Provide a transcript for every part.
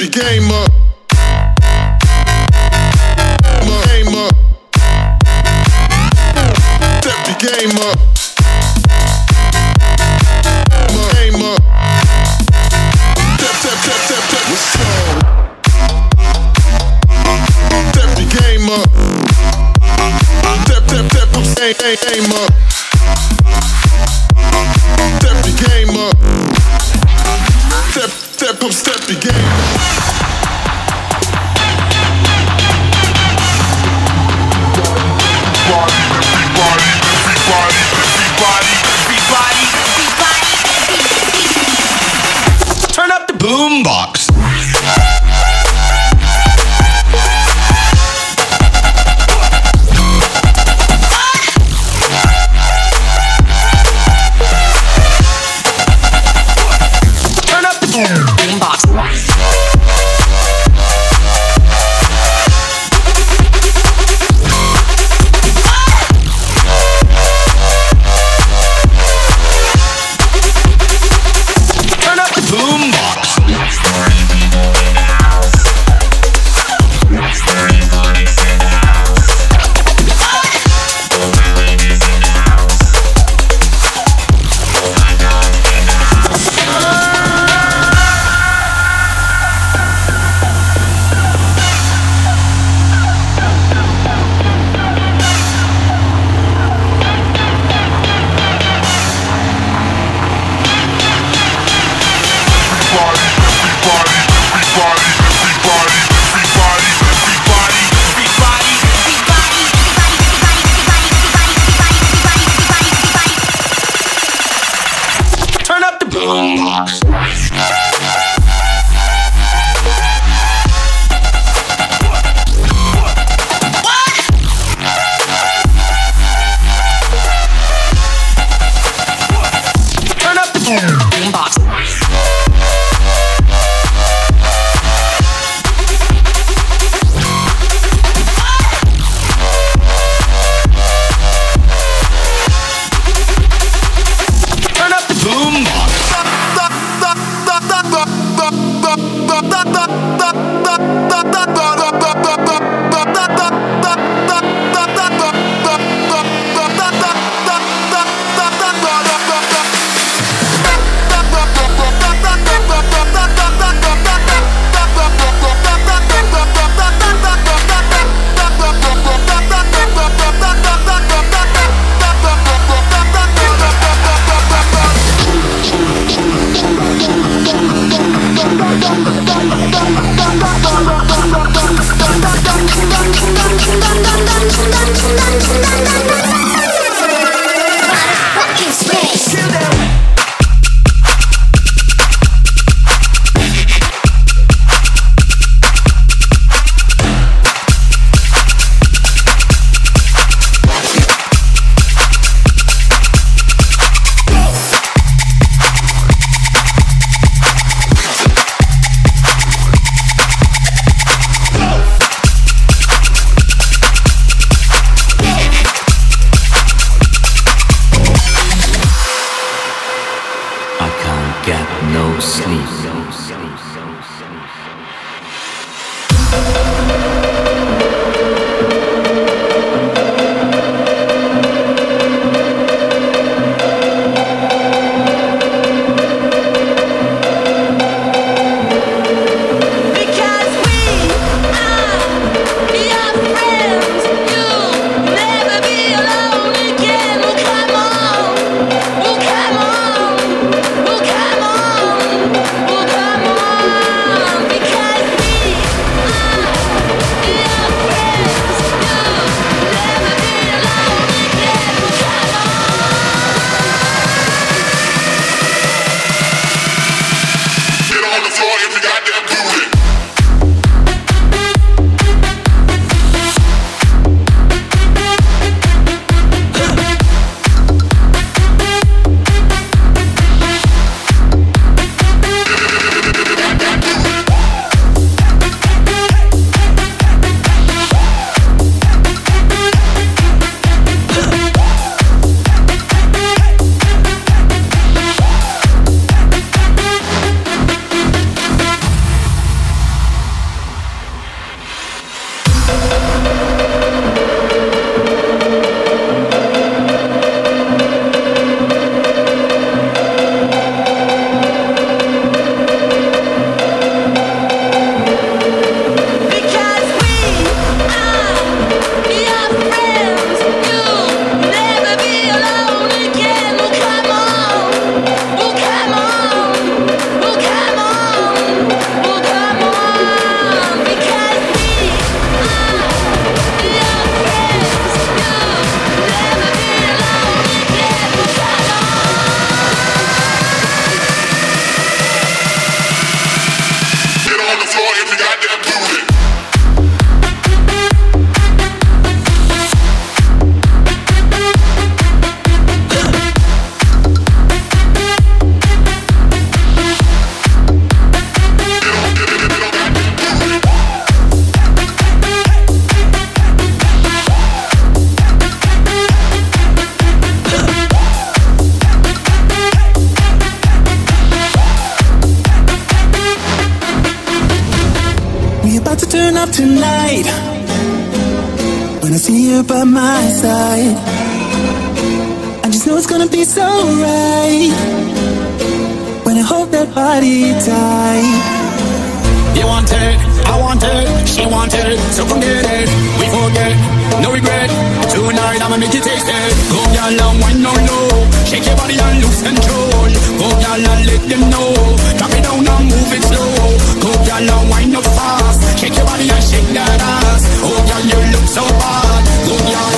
Your game up. Game up. Step game up. no sleep. Want it, I want it, she want it, so come get it. We forget, no regret. Tonight I'ma make you taste it. Go girl and wine no low, shake your body and lose control. Go girl and let them know, drop it down and move it slow. Go girl and wine up fast, shake your body and shake that ass. Oh girl you look so bad. Go girl,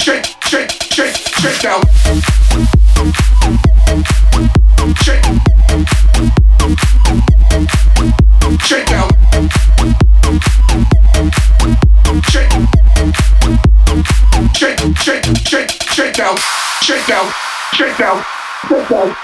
check check, check, check out. down, shake down, shake down, shake down.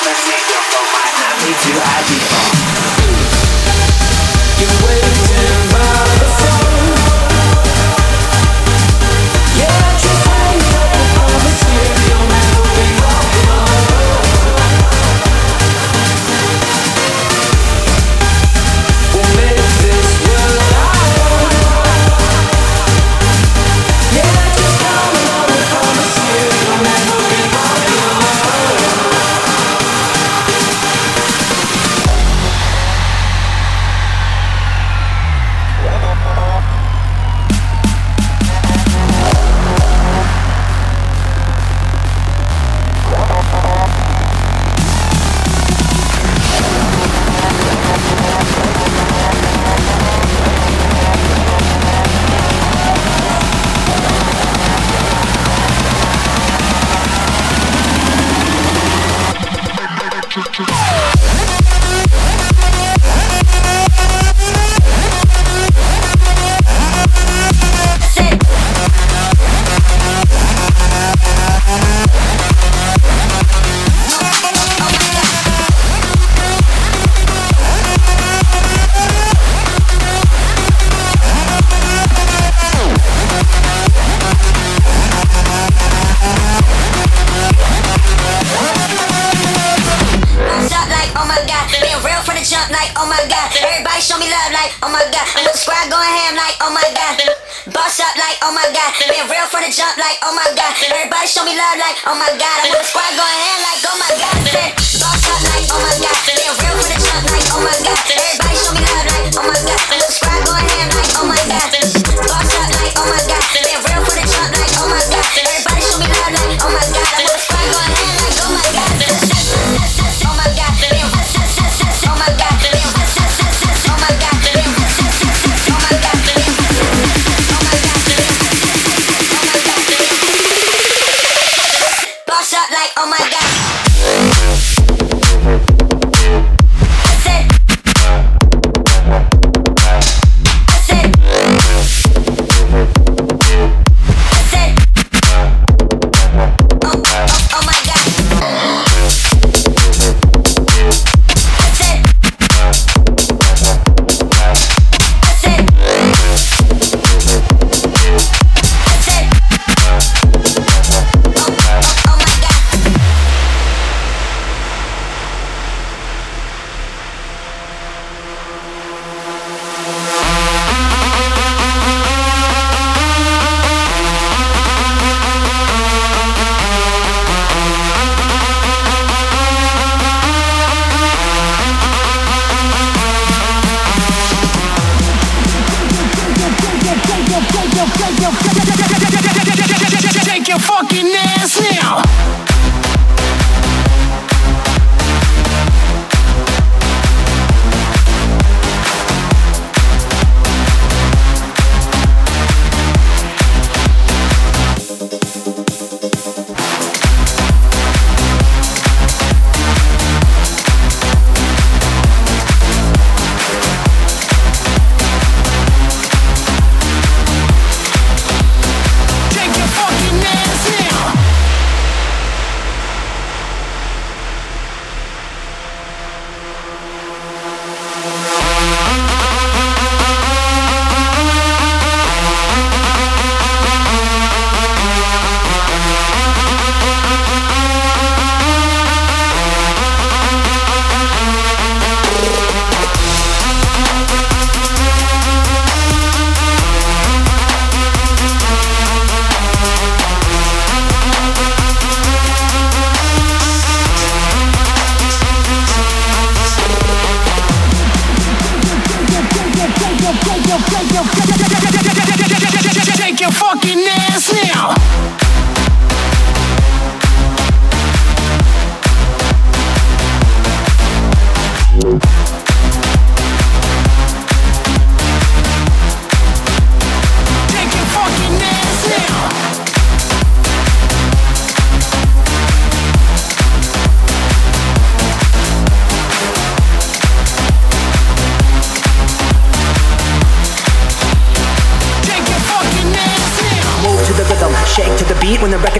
Let's don't my mine, I need you, I need you.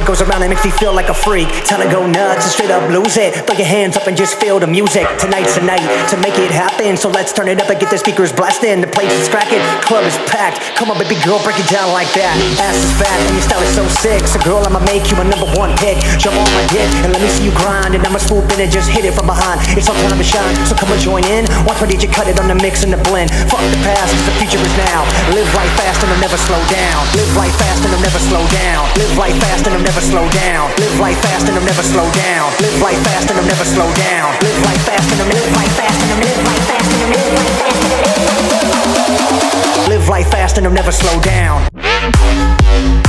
Goes around, and makes me feel like a freak. Time to go nuts and straight up lose it. Throw your hands up and just feel the music. Tonight's the night to make it happen. So let's turn it up and get the speakers blasting. The place is cracking, club is packed. Come on, baby girl, break it down like that. Ass is fat and your style is so sick. So girl, I'ma make you a number one pick. Jump on my dick and let me see you grind. And I'ma swoop in and just hit it from behind. It's all time to shine, so come and join in. Watch my DJ cut it on the mix and the blend. Fuck the past, 'cause the future is now. Live life fast and I'll never slow down. Live life fast and I'll never slow down. Live life fast and I'll never slow down. Live life fast and I'll never slow down. Live life fast and I'll never slow down. Live life fast and I'll live life fast and I'll live life fast and I'll live life fast and I'll live life fast and I'll never slow. Down.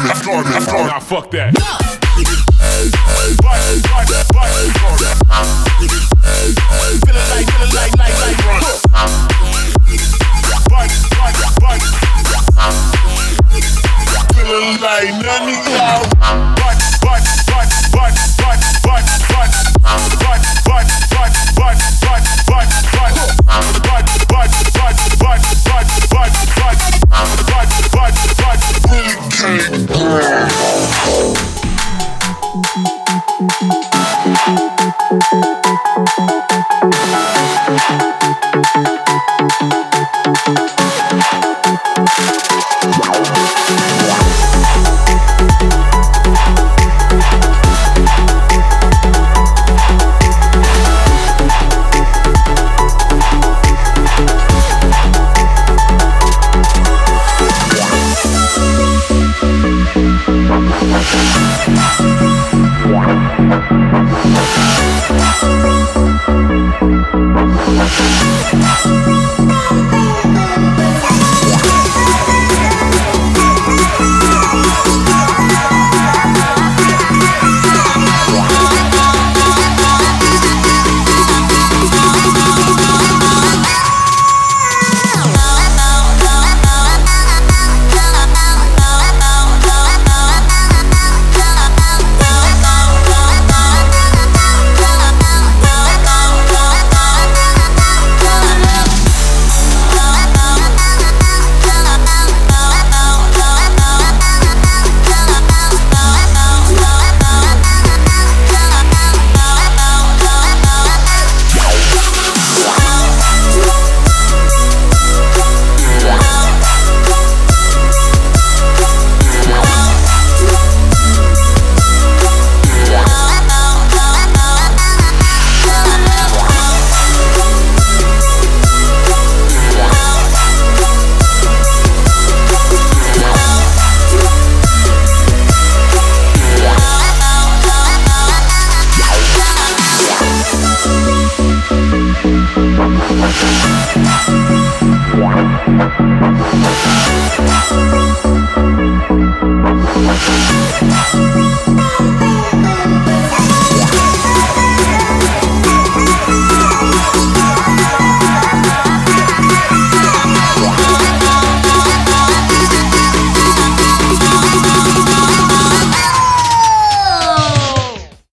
Garments, garments, garments. Nah, fuck that. Feeling like, feeling like, like, like, run. Like none of y'all. Butt. Wow.